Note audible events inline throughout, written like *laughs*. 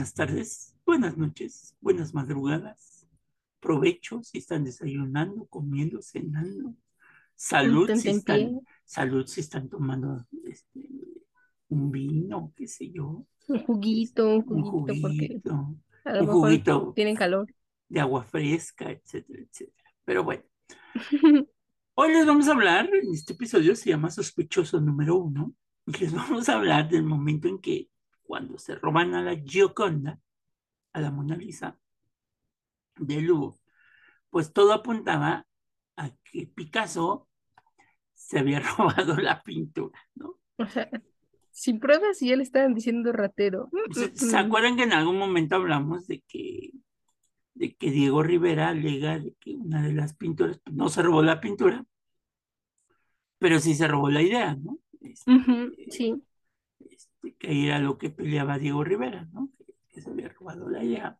Buenas tardes, buenas noches, buenas madrugadas. Provecho si están desayunando, comiendo, cenando. Salud si están, salud si están tomando este, un vino, qué sé yo. Un juguito, un juguito, un juguito, tienen calor. De agua fresca, etcétera, etcétera. Pero bueno. *laughs* Hoy les vamos a hablar, en este episodio se llama Sospechoso número uno, y les vamos a hablar del momento en que cuando se roban a la Gioconda, a la Mona Lisa de Louvre, pues todo apuntaba a que Picasso se había *laughs* robado la pintura, ¿no? O sea, sin pruebas y ya le estaban diciendo ratero. ¿Se, ¿se acuerdan que en algún momento hablamos de que, de que Diego Rivera alega de que una de las pinturas pues, no se robó la pintura, pero sí se robó la idea, ¿no? Este, sí. Que era lo que peleaba Diego Rivera, ¿no? Que, se había robado la idea.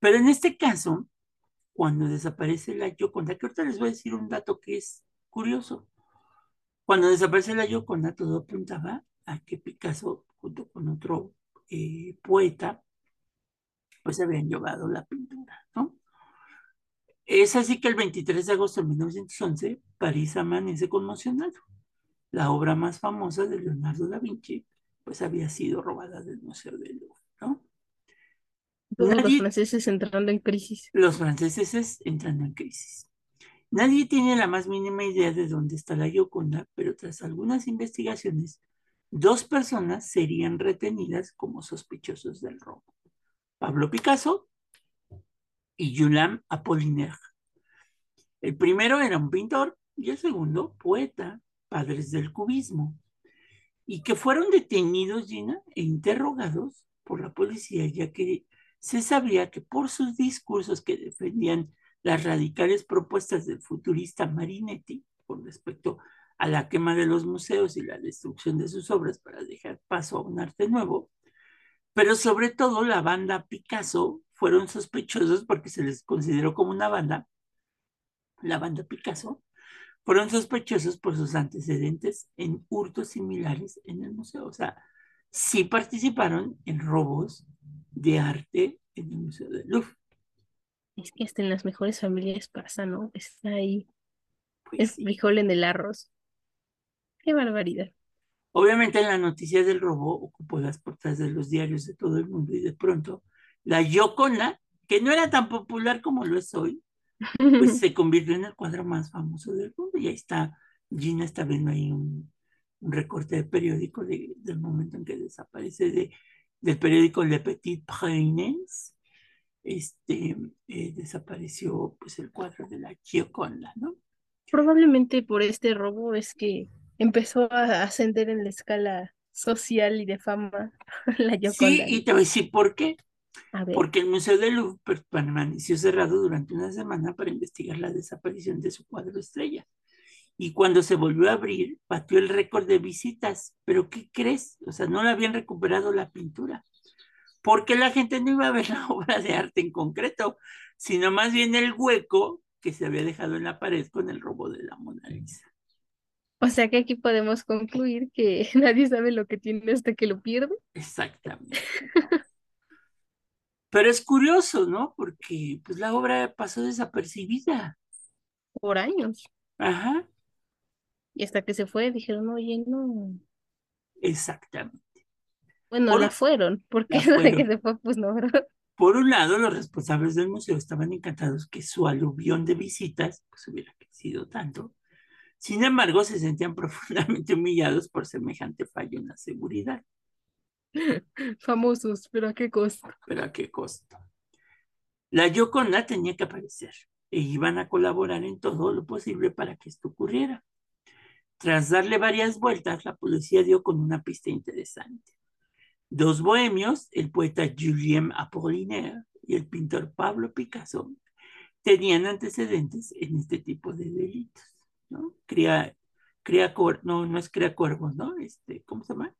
Pero en este caso, cuando desaparece la Yoconda, que ahorita les voy a decir un dato que es curioso. Cuando desaparece la Yoconda, todo apuntaba a que Picasso, junto con otro eh, poeta, pues habían llevado la pintura, ¿no? Es así que el 23 de agosto de 1911, París amanece conmocionado. La obra más famosa de Leonardo da Vinci, pues había sido robada del Museo del Louvre, ¿no? los franceses entrando en crisis. Los franceses entrando en crisis. Nadie tiene la más mínima idea de dónde está la Gioconda, pero tras algunas investigaciones, dos personas serían retenidas como sospechosos del robo. Pablo Picasso y Julian Apollinaire. El primero era un pintor y el segundo poeta, padres del cubismo, y que fueron detenidos, Gina, e interrogados por la policía, ya que se sabía que por sus discursos que defendían las radicales propuestas del futurista Marinetti con respecto a la quema de los museos y la destrucción de sus obras para dejar paso a un arte nuevo, pero sobre todo la banda Picasso fueron sospechosos porque se les consideró como una banda, la banda Picasso, fueron sospechosos por sus antecedentes en hurtos similares en el museo. O sea, sí participaron en robos de arte en el Museo de Louvre. Es que hasta en las mejores familias pasa, ¿no? Está ahí. Pues es frijol en el arroz. Qué barbaridad. Obviamente la noticia del robo ocupó las portadas de los diarios de todo el mundo y de pronto la Yocona, que no era tan popular como lo es hoy, pues *laughs* se convirtió en el cuadro más famoso del mundo. Y ahí está, Gina está viendo ahí un, recorte de periódico del momento en que desaparece de, del periódico Le Petit Prince. Este, eh, desapareció pues el cuadro de la Gioconda, ¿no? Probablemente por este robo es que empezó a ascender en la escala social y de fama *laughs* la Gioconda. Sí, y te voy a decir por qué. Porque el Museo de Louvre permaneció cerrado durante una semana para investigar la desaparición de su cuadro estrella. Y cuando se volvió a abrir, batió el récord de visitas. ¿Pero qué crees? O sea, no le habían recuperado la pintura. Porque la gente no iba a ver *laughs* la obra de arte en concreto, sino más bien el hueco que se había dejado en la pared con el robo de la Mona Lisa. O sea que aquí podemos concluir que *laughs* nadie sabe lo que tiene hasta que lo pierde. Exactamente. *laughs* Pero es curioso, ¿no? Porque pues la obra pasó desapercibida. Por años. Ajá. Y hasta que se fue dijeron, oye, no. Exactamente. Bueno, la fueron, porque *laughs* de que se fue, pues no, ¿verdad? Por un lado, los responsables del museo estaban encantados que su aluvión de visitas pues hubiera crecido tanto. Sin embargo, se sentían *laughs* profundamente humillados por semejante fallo en la seguridad. *laughs* Famosos, pero ¿a qué costo? Pero ¿a qué costo? La Yoconda tenía que aparecer e iban a colaborar en todo lo posible para que esto ocurriera. Tras darle varias vueltas, la policía dio con una pista interesante. Dos bohemios, el poeta Julien Apollinaire y el pintor Pablo Picasso, tenían antecedentes en este tipo de delitos, ¿no? Cría, cría no, no es cría cuervos, ¿no? Este, ¿cómo se llama?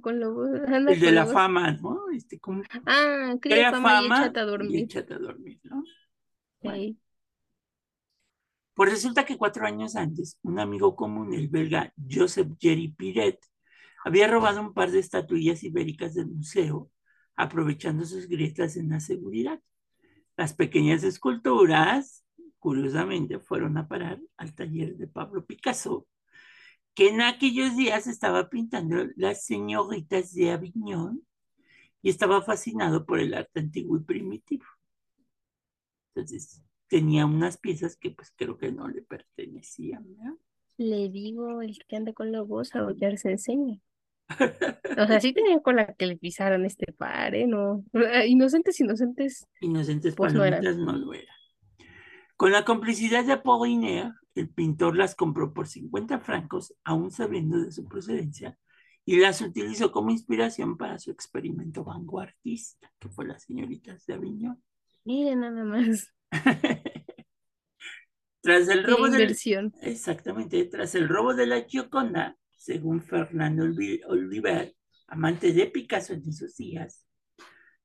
Con *laughs* el de la fama, ¿no? Este, como, ah, crea, fama, y échate a dormir. a dormir, ¿no? Pues resulta que cuatro años antes, un amigo común, el belga Joseph Jerry Piret, había robado un par de estatuillas ibéricas del museo aprovechando sus grietas en la seguridad. Las pequeñas esculturas, curiosamente, fueron a parar al taller de Pablo Picasso, que en aquellos días estaba pintando las señoritas de Aviñón y estaba fascinado por el arte antiguo y primitivo. Entonces, tenía unas piezas que pues creo que no le pertenecían, ¿no? Le digo, el que anda con lobos a se enseña. *laughs* O sea, sí tenía con la que le pisaran este par, ¿eh? No. *laughs* Inocentes, inocentes. Inocentes Pues no palomitas eran. no lo era. Con la complicidad de Apollinaire, el pintor las compró por 50 francos, aún sabiendo de su procedencia, y las utilizó como inspiración para su experimento vanguardista, que fue las señoritas de Aviñón. Miren nada más. *laughs* Tras el robo inversión. exactamente, tras el robo de la Gioconda, según Fernando Oliver, amante de Picasso en esos días,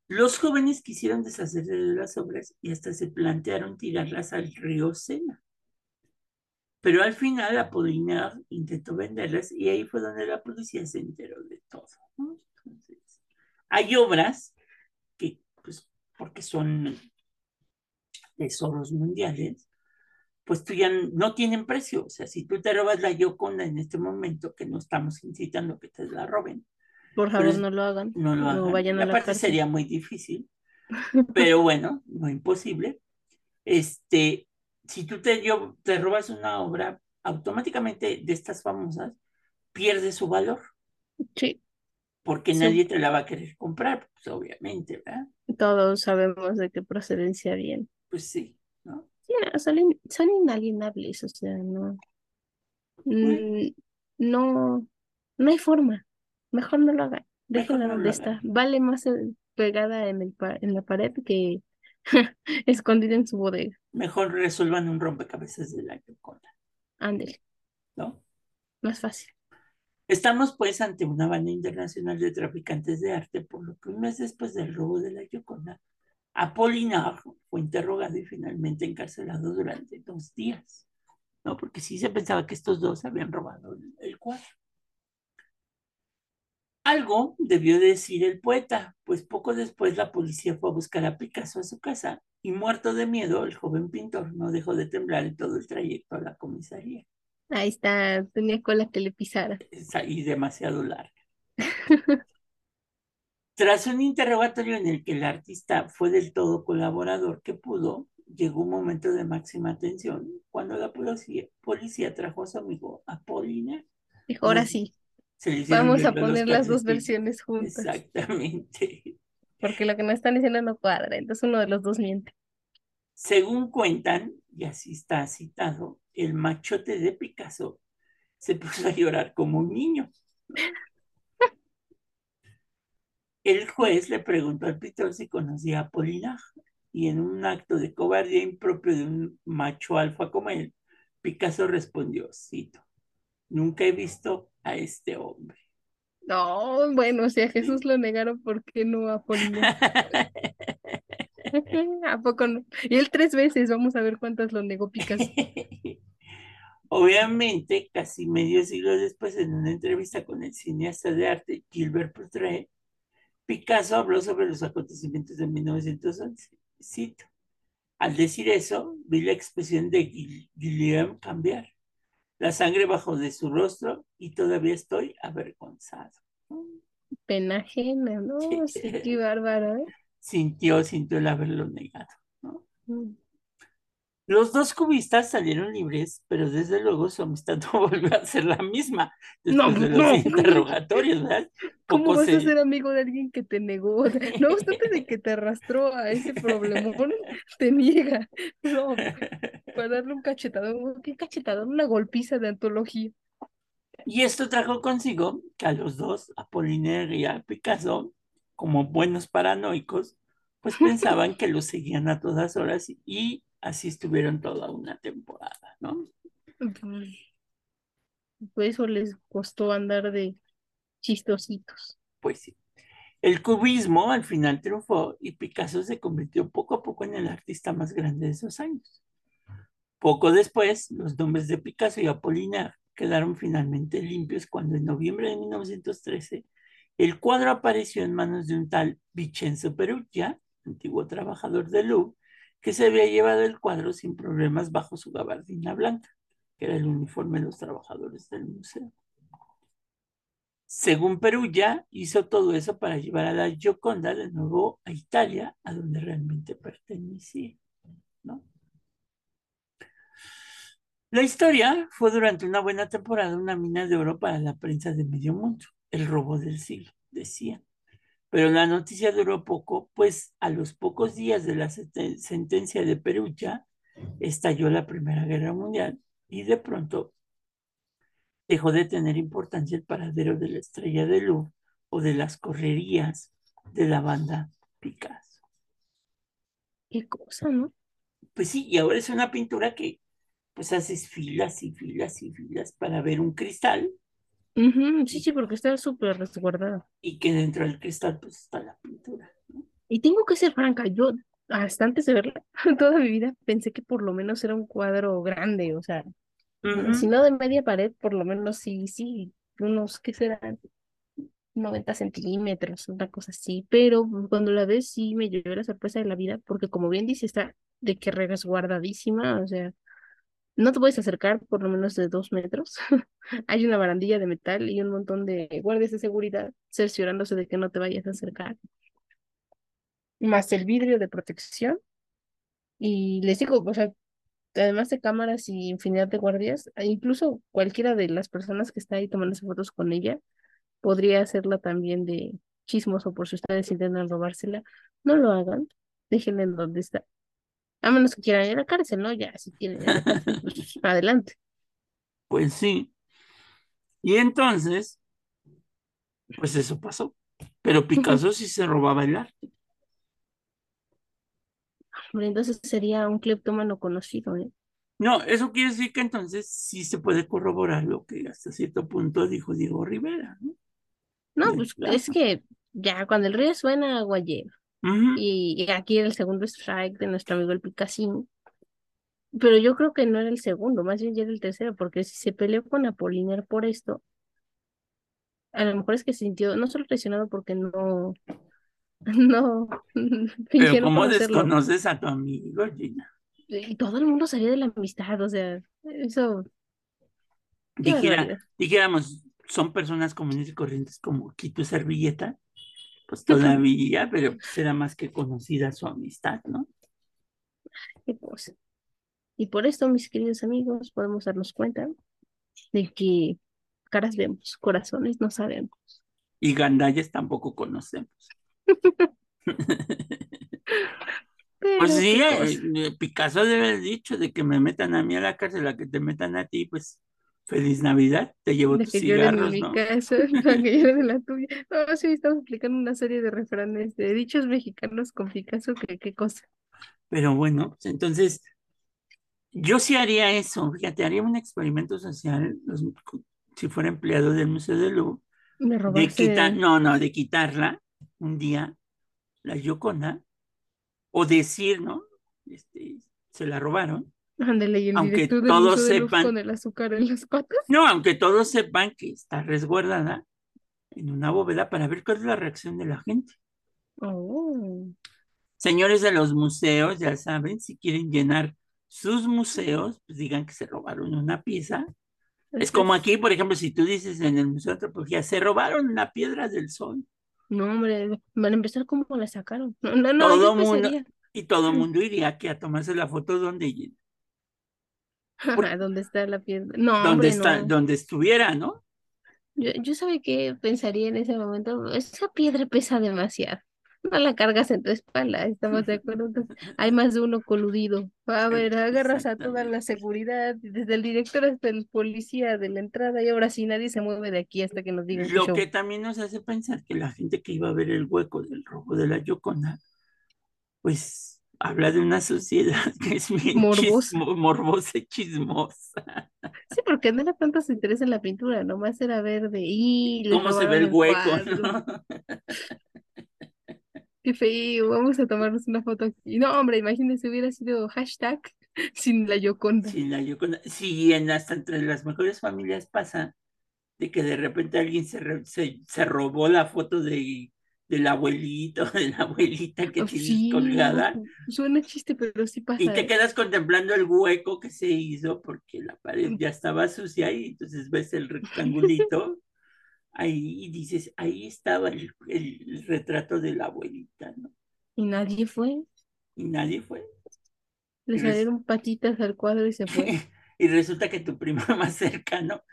los jóvenes quisieron deshacerse de las obras y hasta se plantearon tirarlas al río Sena. Pero al final Apollinaire intentó venderlas y ahí fue donde la policía se enteró de todo. hay obras que, pues, porque son tesoros mundiales, pues tú ya no tienen precio. O sea, si tú te robas la Gioconda en este momento, que no estamos incitando que te la roben, Por favor, es- no lo hagan. no lo No hagan. vayan a la aparte cárcel. sería muy difícil, pero bueno, no imposible. Este, si tú te, yo- te robas una obra, automáticamente de estas famosas, pierde su valor, Sí, porque Sí. nadie te la va a querer comprar, pues obviamente, ¿verdad? todos sabemos de qué procedencia viene. Pues sí, ¿no? Sí, son, in- son inalienables, o sea, no. Bueno, mm, No, no hay forma. Mejor no lo hagan. Déjenla no donde está. Vale más pegada en el en la pared que *laughs* escondida en su bodega. Mejor resuelvan un rompecabezas de la Gioconda, Ándele, ¿no? más fácil. Estamos pues ante una banda internacional de traficantes de arte, por lo que un mes después del robo de la Gioconda, Apollinaire fue interrogado y finalmente encarcelado durante dos días, ¿no? Porque sí se pensaba que estos dos habían robado el, el cuadro. Algo debió decir el poeta, pues poco después la policía fue a buscar a Picasso a su casa y muerto de miedo, el joven pintor no dejó de temblar en todo el trayecto a la comisaría. Ahí está, tenía cola que le pisara. Ahí demasiado larga. *laughs* Tras un interrogatorio en el que el artista fue del todo colaborador que pudo, llegó un momento de máxima tensión cuando la policía, policía trajo a su amigo Apollinaire. Dijo, ahora sí, Se vamos a poner las dos versiones juntas. Exactamente. Porque lo que nos están diciendo no cuadra, entonces uno de los dos miente. Según cuentan, y así está citado, el machote de Picasso se puso a llorar como un niño. El juez le preguntó al pintor si conocía a Apollinaire y en un acto de cobardía impropio de un macho alfa como él, Picasso respondió, cito, nunca he visto a este hombre. No, bueno, si a Jesús lo negaron, ¿por qué no a Polina? *laughs* *laughs* ¿A poco no? Y él tres veces, vamos a ver cuántas lo negó Picasso. *laughs* Obviamente, casi medio siglo después, en una entrevista con el cineasta de arte Gilbert Portrait, Picasso habló sobre los acontecimientos de 1911. Cito, al decir eso, vi la expresión de Guil- Guillaume cambiar. La sangre bajó de su rostro y todavía estoy avergonzado. Pena ajena, ¿no? Sí, qué bárbaro, ¿eh? Sintió, sintió el haberlo negado. ¿no? Mm. Los dos cubistas salieron libres, pero desde luego su amistad *laughs* no volvió a ser la misma No, después de no. los *laughs* interrogatorios, ¿verdad? ¿Cómo vas a se- ser amigo de alguien que te negó? *laughs* No obstante de que te arrastró a ese problemón, te niega. No, para darle un cachetadón, ¿qué cachetadón? Una golpiza de antología. Y esto trajo consigo que a los dos, a Apollinaire y a Picasso, como buenos paranoicos, pues pensaban que los seguían a todas horas y así estuvieron toda una temporada, ¿no? Pues, Por eso les costó andar de chistositos. Pues sí. El cubismo al final triunfó y Picasso se convirtió poco a poco en el artista más grande de esos años. Poco después, los nombres de Picasso y Apollinaire quedaron finalmente limpios cuando en noviembre de 1913 el cuadro apareció en manos de un tal Vincenzo Perugia, antiguo trabajador de Louvre, que se había llevado el cuadro sin problemas bajo su gabardina blanca, que era el uniforme de los trabajadores del museo. Según Perugia, hizo todo eso para llevar a la Gioconda de nuevo a Italia, a donde realmente pertenecía. ¿no? La historia fue durante una buena temporada una mina de oro para la prensa de medio mundo, el robo del siglo, decía. Pero la noticia duró poco, pues a los pocos días de la sentencia de Perugia estalló la Primera Guerra Mundial y de pronto dejó de tener importancia el paradero de la estrella de luz o de las correrías de la banda Picasso. Qué cosa, ¿no? Pues sí, y ahora es una pintura que pues haces filas y filas y filas para ver un cristal. Sí, sí, porque está súper resguardada. Y que dentro del cristal pues está la pintura. Y tengo que ser franca, yo hasta antes de verla, *laughs* toda mi vida pensé que por lo menos era un cuadro grande, o sea, si no de media pared, por lo menos sí, sí, unos, ¿qué serán? 90 centímetros, una cosa así, pero cuando la ves sí me llevé la sorpresa de la vida, porque como bien dice, está de que resguardadísima, o sea, no te puedes acercar por lo menos de dos metros. *laughs* Hay una barandilla de metal y un montón de guardias de seguridad cerciorándose de que no te vayas a acercar. Más el vidrio de protección. Y les digo, o sea, además de cámaras y infinidad de guardias, e incluso cualquiera de las personas que está ahí tomando fotos con ella podría hacerla también de chismoso por si ustedes intentan robársela. No lo hagan, déjenla en donde está. A menos que quieran ir a la cárcel, ¿no? Ya, si quieren pues, *laughs* adelante. Pues sí. Y entonces, pues eso pasó. Pero Picasso sí se robaba el arte. entonces sería un cleptómano conocido, ¿eh? No, eso quiere decir que entonces sí se puede corroborar lo que hasta cierto punto dijo Diego Rivera, ¿no? No, pues es que ya cuando el río suena, agua lleva y, aquí era el segundo strike de nuestro amigo el Picassín. Pero yo creo que no era el segundo, más bien ya era el tercero, porque si se peleó con Apolinar por esto, a lo mejor es que se sintió no solo presionado porque no, *laughs* no, *laughs* Pero ¿cómo desconoces a tu amigo, Gina? Y todo el mundo salía de la amistad, o sea, eso. dijéramos, son personas comunes y corrientes como Quito Servilleta, pues todavía, pero será más que conocida su amistad, ¿no? Y por esto, mis queridos amigos, podemos darnos cuenta de que caras vemos, corazones no sabemos. Y gandalles tampoco conocemos. pues sí, eh, eh, Picasso debe haber dicho de que me metan a mí a la cárcel, a que te metan a ti, pues Feliz Navidad, te llevo tus cigarros, mi casa, *laughs* que yo de la *laughs* tuya. No, sí, estamos explicando una serie de refranes de dichos mexicanos con Picasso, que qué cosa. Pero bueno, entonces, yo sí haría eso, fíjate, haría un experimento social, si fuera empleado del Museo de Louvre, de quitar, no, no, de quitarla un día, la Yoconda, o decir, ¿no? Este, se la robaron, aunque todos sepan con el azúcar en las patas. No, aunque todos sepan que está resguardada en una bóveda para ver cuál es la reacción de la gente. Oh. Señores de los museos, ya saben, si quieren llenar sus museos, pues digan que se robaron una pieza. Es como aquí, por ejemplo, si tú dices en el Museo de Antropología, se robaron la piedra del sol. No, hombre, van a empezar como la sacaron. No, no, no. Todo mundo, y todo el mundo iría aquí a tomarse la foto donde *laughs* ¿Dónde está la piedra? No, donde está, donde estuviera, ¿no? Yo, yo sabe que pensaría en ese momento, esa piedra pesa demasiado. No la cargas en tu espalda, ¿estamos de acuerdo? hay más de uno coludido. A *laughs* ver, agarras a toda la seguridad, desde el director hasta el policía de la entrada, y ahora sí nadie se mueve de aquí hasta que nos digan. Lo que también nos hace pensar que la gente que iba a ver el hueco del robo de la Yocona, pues habla de una sociedad *laughs* que es bien morbosa, morbosa y chismosa. Sí, porque no era tanto su interés en la pintura, nomás era ver de y cómo se ve el hueco, ¿no? *laughs* Qué feo, vamos a tomarnos una foto aquí. No, hombre, imagínense, hubiera sido hashtag *laughs* sin la Yoconda. Sin la Yoconda. Sí, en hasta entre las mejores familias pasa de que de repente alguien se, se, robó la foto de, del abuelito, *laughs* de la abuelita que tienes colgada. Suena chiste, pero sí pasa. Y te quedas contemplando el hueco que se hizo porque la pared ya estaba sucia y entonces ves el *laughs* rectangulito ahí y dices, ahí estaba el, el, retrato de la abuelita, ¿no? Y nadie fue. Y nadie fue. Le salieron patitas al cuadro y se fue. *laughs* y resulta que tu primo más cercano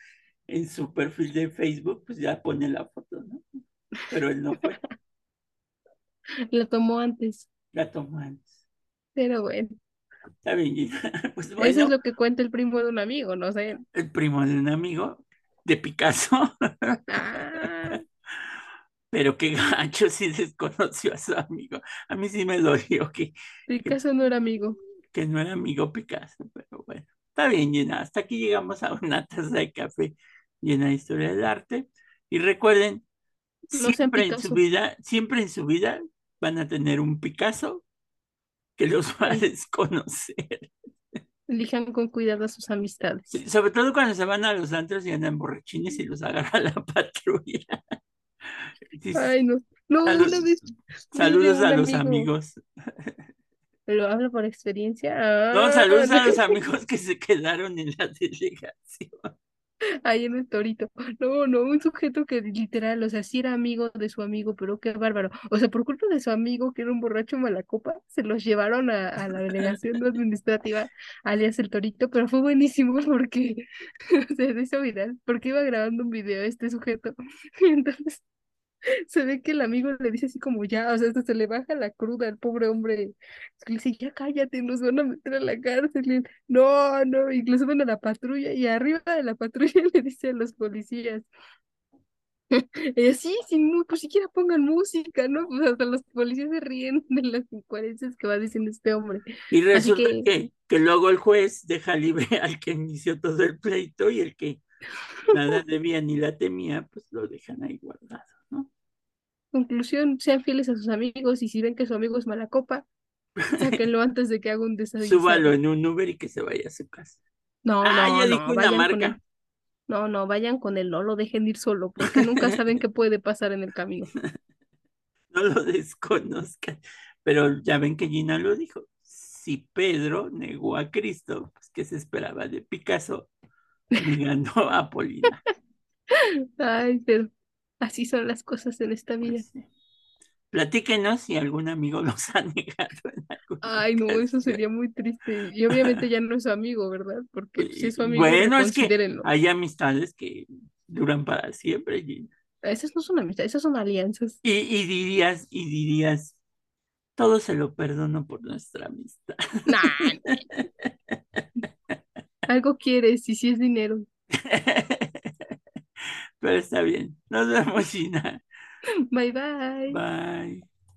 en su perfil de Facebook, pues ya pone la foto, ¿no? Pero él no fue. *laughs* La tomó antes. La tomó antes. Pero bueno. Está bien, *laughs* pues bueno, Eso es lo que cuenta el primo de un amigo, no sé. El primo de un amigo de Picasso. Ah. *laughs* Pero qué gacho si desconoció a su amigo. A mí sí me dolió que. Picasso no era amigo. Que no era amigo Picasso, pero bueno. Está bien, Llena. Hasta aquí llegamos a una taza de café llena de historia del arte. Y recuerden, siempre en su vida, siempre en su vida van a tener un Picasso que los va a desconocer. Elijan con cuidado a sus amistades. sobre todo cuando se van a los antros y andan borrachines y los agarra la *laughs* patrulla. Ay, no. No, saludos a los amigos. ¿Lo hablo por experiencia? no, saludos a los amigos que se quedaron en la *laughs* delegación. Ahí en el torito. *laughs* No, no, un sujeto que literal, o sea, sí era amigo de su amigo, pero qué bárbaro. O sea, por culpa de su amigo, que era un borracho malacopa, se los llevaron a, la delegación administrativa, alias el torito, pero fue buenísimo *laughs* porque se hizo viral, porque iba grabando un video este sujeto. Y *laughs* entonces *laughs* se ve que el amigo le dice así como ya, o sea, se le baja la cruda al pobre hombre. Le dice, ya cállate, nos van a meter a la cárcel. no, no, y le suben a la patrulla y arriba de la patrulla *laughs* le dice a los policías. *laughs* Y así, sin pues siquiera pongan música, ¿no? Pues hasta los policías se ríen de las incoherencias que va diciendo este hombre. Y resulta que... que luego el juez deja libre al que inició todo el pleito y el que nada debía ni la temía, pues lo dejan ahí guardado. Conclusión, sean fieles a sus amigos y si ven que su amigo es mala copa, sáquenlo *laughs* antes de que haga un desastre. Súbalo en un Uber y que se vaya a su casa. No, ah, no, ya no, una marca. No, no, vayan con él, no lo dejen ir solo, porque nunca *laughs* saben qué puede pasar en el camino. *laughs* no lo desconozcan. Pero ya ven que Gina lo dijo. Si Pedro negó a Cristo, pues ¿qué se esperaba de Picasso negando a Polina? Ay, pero Así son las cosas en esta vida. Pues Platíquenos si algún amigo *laughs* los ha negado. En Ay, no, eso sería muy triste. Y obviamente ya no es su amigo, ¿verdad? Porque si es su amigo, bueno, es que hay amistades que duran para siempre. Esas no son amistades, esas son alianzas. Y, y dirías, y dirías, todo se lo perdono por nuestra amistad. *laughs* Algo quieres, y si es dinero. *laughs* Pero está bien. Nos vemos, *laughs* Gina. Bye bye. Bye.